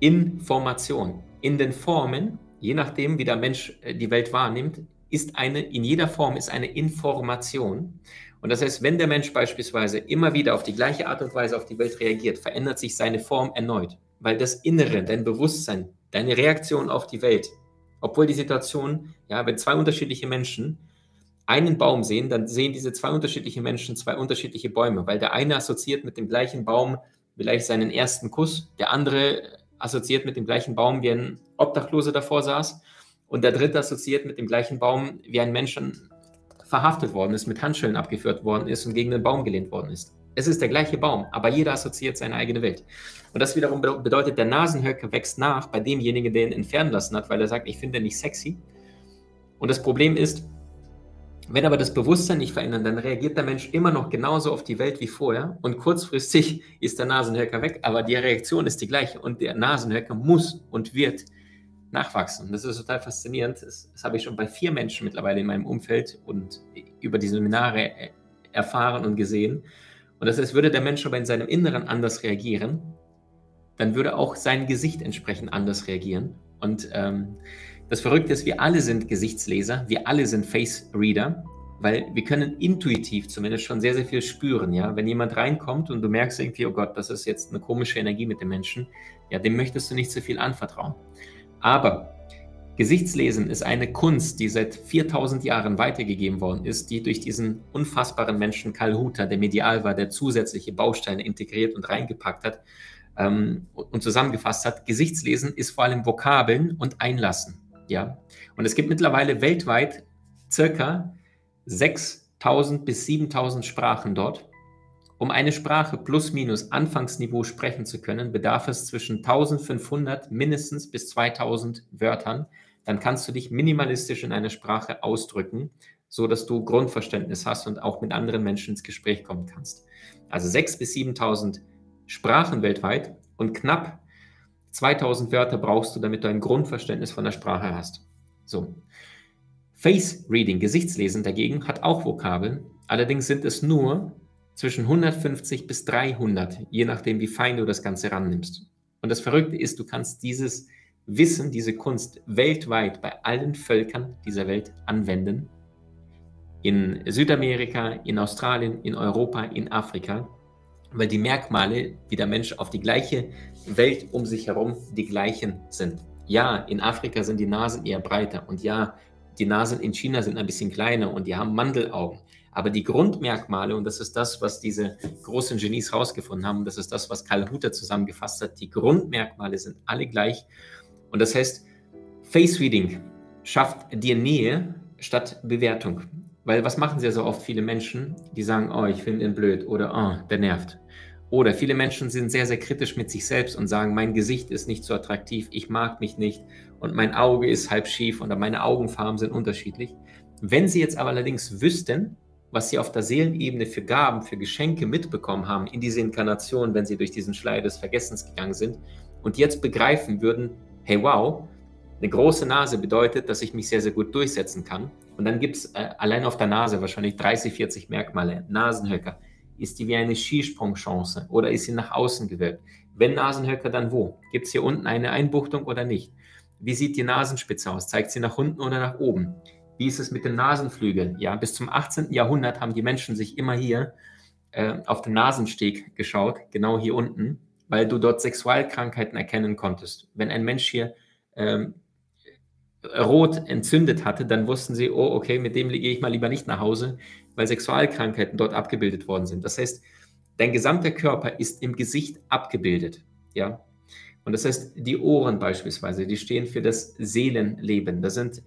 Information. In den Formen, je nachdem, wie der Mensch äh, die Welt wahrnimmt, ist eine, in jeder Form ist eine Information. Und das heißt, wenn der Mensch beispielsweise immer wieder auf die gleiche Art und Weise auf die Welt reagiert, verändert sich seine Form erneut, weil das Innere, dein Bewusstsein, deine Reaktion auf die Welt. Obwohl die Situation, ja, wenn zwei unterschiedliche Menschen einen Baum sehen, dann sehen diese zwei unterschiedliche Menschen zwei unterschiedliche Bäume, weil der eine assoziiert mit dem gleichen Baum vielleicht seinen ersten Kuss, der andere assoziiert mit dem gleichen Baum, wie ein Obdachloser davor saß und der dritte assoziiert mit dem gleichen Baum, wie ein Mensch verhaftet worden ist, mit Handschellen abgeführt worden ist und gegen den Baum gelehnt worden ist. Es ist der gleiche Baum, aber jeder assoziiert seine eigene Welt. Und das wiederum bedeutet, der Nasenhöcker wächst nach bei demjenigen, der ihn entfernen lassen hat, weil er sagt, ich finde ihn nicht sexy. Und das Problem ist, wenn aber das Bewusstsein nicht verändert, dann reagiert der Mensch immer noch genauso auf die Welt wie vorher und kurzfristig ist der Nasenhöcker weg, aber die Reaktion ist die gleiche und der Nasenhöcker muss und wird nachwachsen. Das ist total faszinierend. Das, das habe ich schon bei vier Menschen mittlerweile in meinem Umfeld und über die Seminare erfahren und gesehen. Und das heißt, würde der Mensch aber in seinem Inneren anders reagieren, dann würde auch sein Gesicht entsprechend anders reagieren. Und ähm, das Verrückte ist, wir alle sind Gesichtsleser, wir alle sind Face Reader, weil wir können intuitiv zumindest schon sehr, sehr viel spüren. Ja? Wenn jemand reinkommt und du merkst irgendwie, oh Gott, das ist jetzt eine komische Energie mit dem Menschen, ja, dem möchtest du nicht zu viel anvertrauen. Aber Gesichtslesen ist eine Kunst, die seit 4000 Jahren weitergegeben worden ist, die durch diesen unfassbaren Menschen Karl Hutter, der medial war, der zusätzliche Bausteine integriert und reingepackt hat ähm, und zusammengefasst hat. Gesichtslesen ist vor allem Vokabeln und Einlassen. Ja? Und es gibt mittlerweile weltweit circa 6000 bis 7000 Sprachen dort. Um eine Sprache plus minus Anfangsniveau sprechen zu können, bedarf es zwischen 1500 mindestens bis 2000 Wörtern dann kannst du dich minimalistisch in einer Sprache ausdrücken, so dass du Grundverständnis hast und auch mit anderen Menschen ins Gespräch kommen kannst. Also 6.000 bis 7.000 Sprachen weltweit und knapp 2000 Wörter brauchst du, damit du ein Grundverständnis von der Sprache hast. So. Face Reading, Gesichtslesen dagegen, hat auch Vokabeln. Allerdings sind es nur zwischen 150 bis 300, je nachdem, wie fein du das Ganze rannimmst. Und das Verrückte ist, du kannst dieses Wissen, diese Kunst weltweit bei allen Völkern dieser Welt anwenden. In Südamerika, in Australien, in Europa, in Afrika, weil die Merkmale, wie der Mensch auf die gleiche Welt um sich herum die gleichen sind. Ja, in Afrika sind die Nasen eher breiter und ja, die Nasen in China sind ein bisschen kleiner und die haben Mandelaugen. Aber die Grundmerkmale, und das ist das, was diese großen Genies herausgefunden haben, das ist das, was Karl Hutter zusammengefasst hat, die Grundmerkmale sind alle gleich und das heißt, Face Reading schafft dir Nähe statt Bewertung. Weil was machen sehr so oft viele Menschen, die sagen, oh, ich finde ihn blöd oder oh, der nervt. Oder viele Menschen sind sehr, sehr kritisch mit sich selbst und sagen, mein Gesicht ist nicht so attraktiv, ich mag mich nicht und mein Auge ist halb schief oder meine Augenfarben sind unterschiedlich. Wenn sie jetzt aber allerdings wüssten, was sie auf der Seelenebene für Gaben, für Geschenke mitbekommen haben in diese Inkarnation, wenn sie durch diesen Schleier des Vergessens gegangen sind und jetzt begreifen würden, hey wow, eine große Nase bedeutet, dass ich mich sehr, sehr gut durchsetzen kann. Und dann gibt es äh, allein auf der Nase wahrscheinlich 30, 40 Merkmale. Nasenhöcker. Ist die wie eine Skisprungchance oder ist sie nach außen gewölbt? Wenn Nasenhöcker, dann wo? Gibt es hier unten eine Einbuchtung oder nicht? Wie sieht die Nasenspitze aus? Zeigt sie nach unten oder nach oben? Wie ist es mit den Nasenflügeln? Ja, bis zum 18. Jahrhundert haben die Menschen sich immer hier äh, auf den Nasensteg geschaut, genau hier unten, weil du dort Sexualkrankheiten erkennen konntest. Wenn ein Mensch hier ähm, rot entzündet hatte, dann wussten sie, oh, okay, mit dem gehe ich mal lieber nicht nach Hause, weil Sexualkrankheiten dort abgebildet worden sind. Das heißt, dein gesamter Körper ist im Gesicht abgebildet. Ja. Und das heißt, die Ohren beispielsweise, die stehen für das Seelenleben. Das sind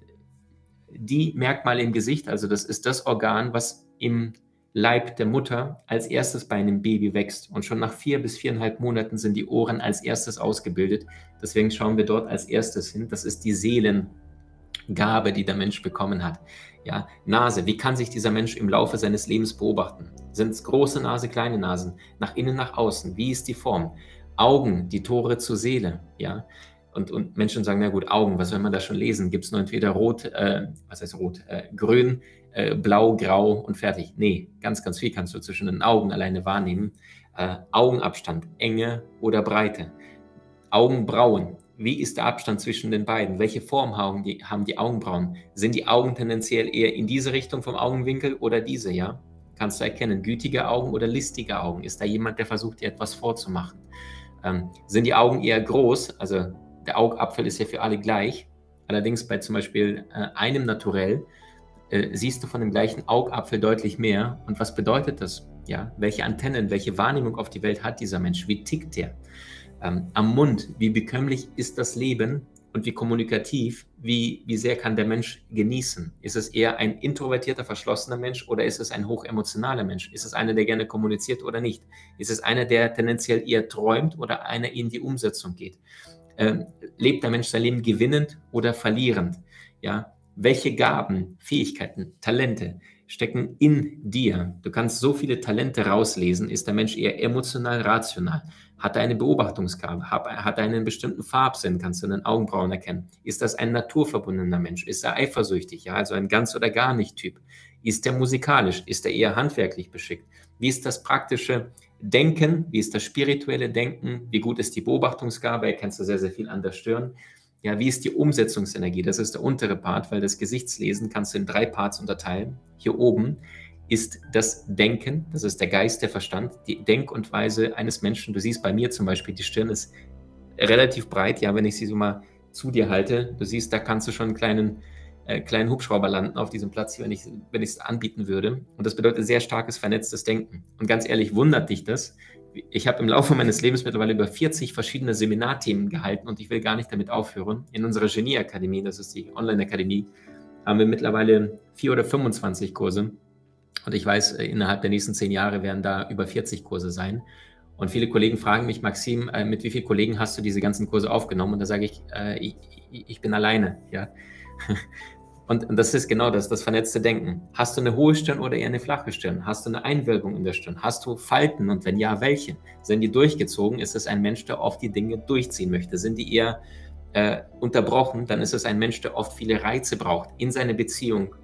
die Merkmale im Gesicht, also das ist das Organ, was im Leib der Mutter als erstes bei einem Baby wächst. Und schon nach vier bis viereinhalb Monaten sind die Ohren als erstes ausgebildet. Deswegen schauen wir dort als erstes hin. Das ist die Seelengabe, die der Mensch bekommen hat. Ja, Nase, wie kann sich dieser Mensch im Laufe seines Lebens beobachten? Sind es große Nase, kleine Nasen? Nach innen, nach außen? Wie ist die Form? Augen, die Tore zur Seele. Ja, und, und Menschen sagen, na gut, Augen, was soll man da schon lesen? Gibt es nur entweder rot, äh, was heißt rot, äh, grün, äh, blau, grau und fertig. Nee, ganz, ganz viel kannst du zwischen den Augen alleine wahrnehmen. Äh, Augenabstand, Enge oder Breite. Augenbrauen, wie ist der Abstand zwischen den beiden? Welche Form haben die, haben die Augenbrauen? Sind die Augen tendenziell eher in diese Richtung vom Augenwinkel oder diese, ja? Kannst du erkennen, gütige Augen oder listige Augen? Ist da jemand, der versucht, dir etwas vorzumachen? Ähm, sind die Augen eher groß? Also der Augapfel ist ja für alle gleich. Allerdings bei zum Beispiel äh, einem Naturell äh, siehst du von dem gleichen Augapfel deutlich mehr. Und was bedeutet das? Ja, welche Antennen, welche Wahrnehmung auf die Welt hat dieser Mensch? Wie tickt der? Ähm, am Mund, wie bekömmlich ist das Leben und wie kommunikativ, wie, wie sehr kann der Mensch genießen? Ist es eher ein introvertierter, verschlossener Mensch oder ist es ein hochemotionaler Mensch? Ist es einer, der gerne kommuniziert oder nicht? Ist es einer, der tendenziell eher träumt oder einer, in die Umsetzung geht? Ähm, lebt der Mensch sein Leben gewinnend oder verlierend? Ja, welche Gaben, Fähigkeiten, Talente stecken in dir? Du kannst so viele Talente rauslesen. Ist der Mensch eher emotional, rational? Hat er eine Beobachtungsgabe? Hat er einen bestimmten Farbsinn? Kannst du in den Augenbrauen erkennen? Ist das ein naturverbundener Mensch? Ist er eifersüchtig? Ja, also ein ganz oder gar nicht Typ. Ist er musikalisch? Ist er eher handwerklich beschickt? Wie ist das praktische Denken? Wie ist das spirituelle Denken? Wie gut ist die Beobachtungsgabe? Erkennst du sehr, sehr viel an der Stirn. Ja, wie ist die Umsetzungsenergie? Das ist der untere Part, weil das Gesichtslesen kannst du in drei Parts unterteilen. Hier oben ist das Denken, das ist der Geist, der Verstand, die Denk- und Weise eines Menschen. Du siehst bei mir zum Beispiel, die Stirn ist relativ breit, ja, wenn ich sie so mal zu dir halte. Du siehst, da kannst du schon einen kleinen, äh, kleinen Hubschrauber landen auf diesem Platz hier, wenn ich es anbieten würde. Und das bedeutet sehr starkes vernetztes Denken. Und ganz ehrlich, wundert dich das, ich habe im Laufe meines Lebens mittlerweile über 40 verschiedene Seminarthemen gehalten und ich will gar nicht damit aufhören. In unserer Genieakademie, das ist die Online-Akademie, haben wir mittlerweile vier oder 25 Kurse. Und ich weiß, äh, innerhalb der nächsten zehn Jahre werden da über 40 Kurse sein. Und viele Kollegen fragen mich, Maxim, äh, mit wie vielen Kollegen hast du diese ganzen Kurse aufgenommen? Und da sage ich, äh, ich, ich bin alleine. Ja? Und, und, das ist genau das, das vernetzte Denken. Hast du eine hohe Stirn oder eher eine flache Stirn? Hast du eine Einwölbung in der Stirn? Hast du Falten und wenn ja, welche? Sind die durchgezogen? Ist es ein Mensch, der oft die Dinge durchziehen möchte? Sind die eher äh, unterbrochen? Dann ist es ein Mensch, der oft viele Reize braucht in seine Beziehung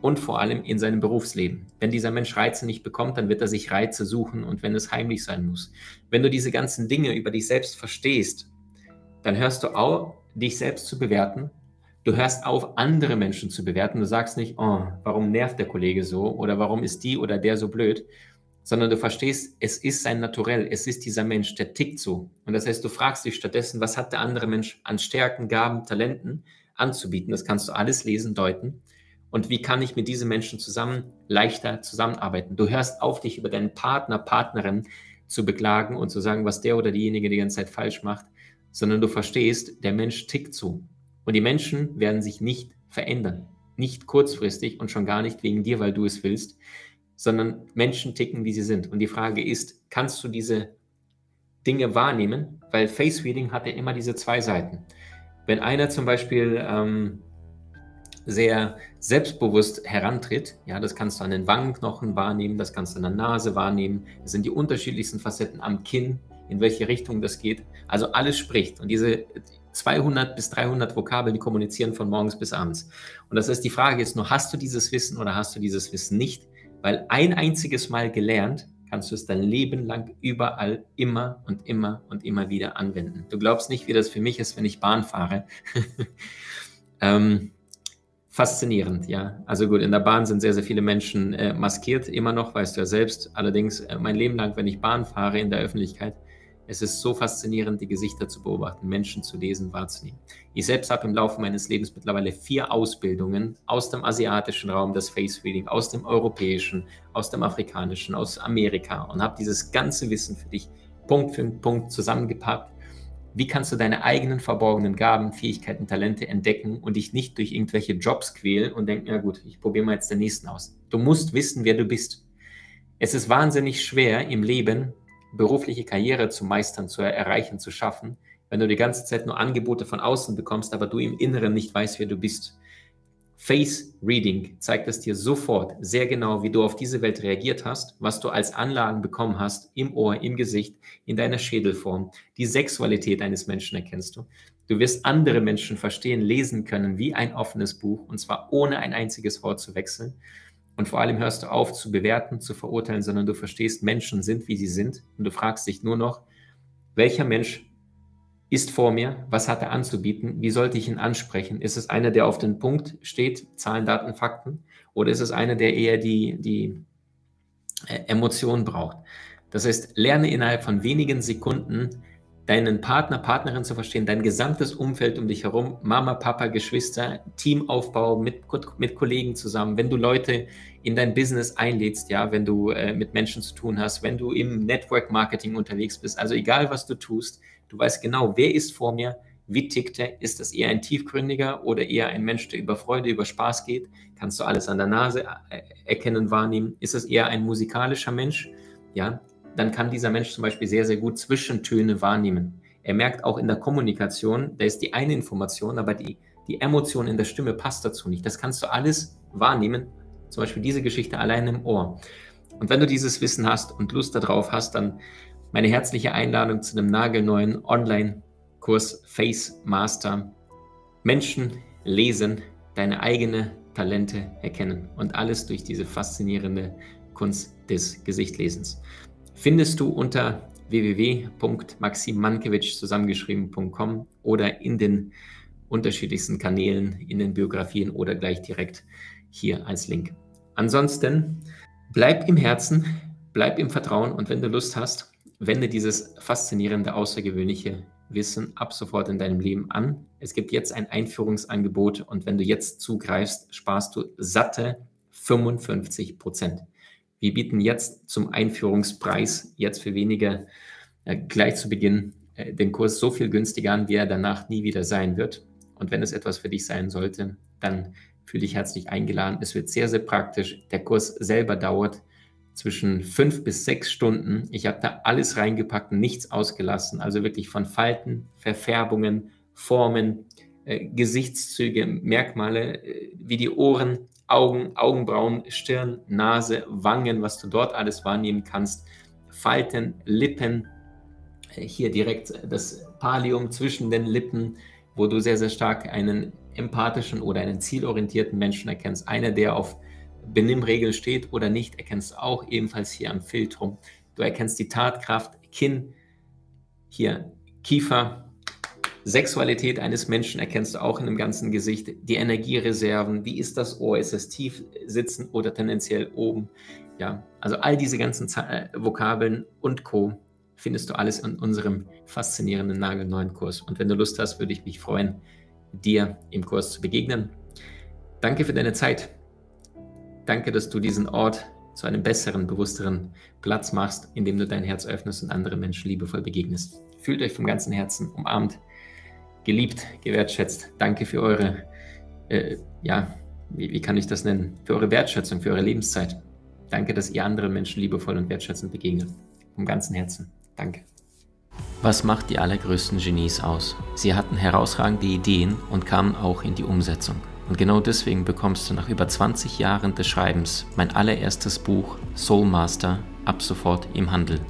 und vor allem in seinem Berufsleben. Wenn dieser Mensch Reize nicht bekommt, dann wird er sich Reize suchen und wenn es heimlich sein muss. Wenn du diese ganzen Dinge über dich selbst verstehst, dann hörst du auch, dich selbst zu bewerten Du hörst auf, andere Menschen zu bewerten. Du sagst nicht, oh, warum nervt der Kollege so oder warum ist die oder der so blöd, sondern du verstehst, es ist sein Naturell, es ist dieser Mensch, der tickt so. Und das heißt, du fragst dich stattdessen, was hat der andere Mensch an Stärken, Gaben, Talenten anzubieten? Das kannst du alles lesen, deuten. Und wie kann ich mit diesen Menschen zusammen leichter zusammenarbeiten? Du hörst auf, dich über deinen Partner, Partnerin zu beklagen und zu sagen, was der oder diejenige die ganze Zeit falsch macht, sondern du verstehst, der Mensch tickt so. Und die Menschen werden sich nicht verändern. Nicht kurzfristig und schon gar nicht wegen dir, weil du es willst, sondern Menschen ticken, wie sie sind. Und die Frage ist, kannst du diese Dinge wahrnehmen? Weil Face Reading hat ja immer diese zwei Seiten. Wenn einer zum Beispiel ähm, sehr selbstbewusst herantritt, ja, das kannst du an den Wangenknochen wahrnehmen, das kannst du an der Nase wahrnehmen, das sind die unterschiedlichsten Facetten am Kinn, in welche Richtung das geht. Also alles spricht. Und diese 200 bis 300 Vokabeln, die kommunizieren von morgens bis abends. Und das heißt, die Frage ist nur, hast du dieses Wissen oder hast du dieses Wissen nicht? Weil ein einziges Mal gelernt, kannst du es dein Leben lang überall immer und immer und immer wieder anwenden. Du glaubst nicht, wie das für mich ist, wenn ich Bahn fahre. ähm, faszinierend, ja. Also gut, in der Bahn sind sehr, sehr viele Menschen äh, maskiert, immer noch, weißt du ja selbst. Allerdings, äh, mein Leben lang, wenn ich Bahn fahre in der Öffentlichkeit, es ist so faszinierend, die Gesichter zu beobachten, Menschen zu lesen, wahrzunehmen. Ich selbst habe im Laufe meines Lebens mittlerweile vier Ausbildungen aus dem asiatischen Raum, das Face Reading, aus dem europäischen, aus dem afrikanischen, aus Amerika und habe dieses ganze Wissen für dich Punkt für Punkt zusammengepackt wie kannst du deine eigenen verborgenen Gaben, Fähigkeiten, Talente entdecken und dich nicht durch irgendwelche Jobs quälen und denken, ja gut, ich probiere mal jetzt den nächsten aus. Du musst wissen, wer du bist. Es ist wahnsinnig schwer im Leben, berufliche Karriere zu meistern, zu erreichen, zu schaffen, wenn du die ganze Zeit nur Angebote von außen bekommst, aber du im Inneren nicht weißt, wer du bist. Face Reading zeigt es dir sofort sehr genau, wie du auf diese Welt reagiert hast, was du als Anlagen bekommen hast, im Ohr, im Gesicht, in deiner Schädelform. Die Sexualität eines Menschen erkennst du. Du wirst andere Menschen verstehen, lesen können wie ein offenes Buch und zwar ohne ein einziges Wort zu wechseln. Und vor allem hörst du auf zu bewerten, zu verurteilen, sondern du verstehst, Menschen sind, wie sie sind und du fragst dich nur noch, welcher Mensch ist vor mir, was hat er anzubieten, wie sollte ich ihn ansprechen? Ist es einer, der auf den Punkt steht, Zahlen, Daten, Fakten, oder ist es einer, der eher die, die äh, Emotionen braucht? Das heißt, lerne innerhalb von wenigen Sekunden deinen Partner, Partnerin zu verstehen, dein gesamtes Umfeld um dich herum, Mama, Papa, Geschwister, Teamaufbau mit, mit Kollegen zusammen, wenn du Leute in dein Business einlädst, ja, wenn du äh, mit Menschen zu tun hast, wenn du im Network Marketing unterwegs bist, also egal was du tust, Du weißt genau, wer ist vor mir, wie tickt er, ist das eher ein tiefgründiger oder eher ein Mensch, der über Freude, über Spaß geht? Kannst du alles an der Nase äh, erkennen, wahrnehmen? Ist es eher ein musikalischer Mensch? Ja, dann kann dieser Mensch zum Beispiel sehr, sehr gut Zwischentöne wahrnehmen. Er merkt auch in der Kommunikation, da ist die eine Information, aber die, die Emotion in der Stimme passt dazu nicht. Das kannst du alles wahrnehmen, zum Beispiel diese Geschichte allein im Ohr. Und wenn du dieses Wissen hast und Lust darauf hast, dann meine herzliche Einladung zu einem nagelneuen Online-Kurs Face Master. Menschen lesen, deine eigene Talente erkennen und alles durch diese faszinierende Kunst des Gesichtlesens. Findest du unter www.maximmankiewicz zusammengeschrieben.com oder in den unterschiedlichsten Kanälen, in den Biografien oder gleich direkt hier als Link. Ansonsten bleib im Herzen, bleib im Vertrauen und wenn du Lust hast, wende dieses faszinierende, außergewöhnliche Wissen ab sofort in deinem Leben an. Es gibt jetzt ein Einführungsangebot und wenn du jetzt zugreifst, sparst du satte 55 Prozent. Wir bieten jetzt zum Einführungspreis, jetzt für weniger, äh, gleich zu Beginn äh, den Kurs so viel günstiger an, wie er danach nie wieder sein wird. Und wenn es etwas für dich sein sollte, dann fühle dich herzlich eingeladen. Es wird sehr, sehr praktisch. Der Kurs selber dauert zwischen fünf bis sechs Stunden. Ich habe da alles reingepackt, nichts ausgelassen. Also wirklich von Falten, Verfärbungen, Formen, äh, Gesichtszüge, Merkmale äh, wie die Ohren, Augen, Augenbrauen, Stirn, Nase, Wangen, was du dort alles wahrnehmen kannst. Falten, Lippen, äh, hier direkt das Pallium zwischen den Lippen, wo du sehr, sehr stark einen empathischen oder einen zielorientierten Menschen erkennst. Einer, der auf Benimmregel steht oder nicht, erkennst du auch ebenfalls hier am Filtrum. Du erkennst die Tatkraft, Kinn, hier Kiefer, Sexualität eines Menschen erkennst du auch in dem ganzen Gesicht, die Energiereserven, wie ist das Ohr, ist es tief sitzen oder tendenziell oben? Ja, also all diese ganzen äh, Vokabeln und Co. findest du alles in unserem faszinierenden nagelneuen Kurs. Und wenn du Lust hast, würde ich mich freuen, dir im Kurs zu begegnen. Danke für deine Zeit. Danke, dass du diesen Ort zu einem besseren, bewussteren Platz machst, indem du dein Herz öffnest und andere Menschen liebevoll begegnest. Fühlt euch vom ganzen Herzen umarmt, geliebt, gewertschätzt. Danke für eure, äh, ja, wie, wie kann ich das nennen? Für eure Wertschätzung, für eure Lebenszeit. Danke, dass ihr anderen Menschen liebevoll und wertschätzend begegnet. Vom ganzen Herzen. Danke. Was macht die allergrößten Genies aus? Sie hatten herausragende Ideen und kamen auch in die Umsetzung. Und genau deswegen bekommst du nach über 20 Jahren des Schreibens mein allererstes Buch Soul Master ab sofort im Handel.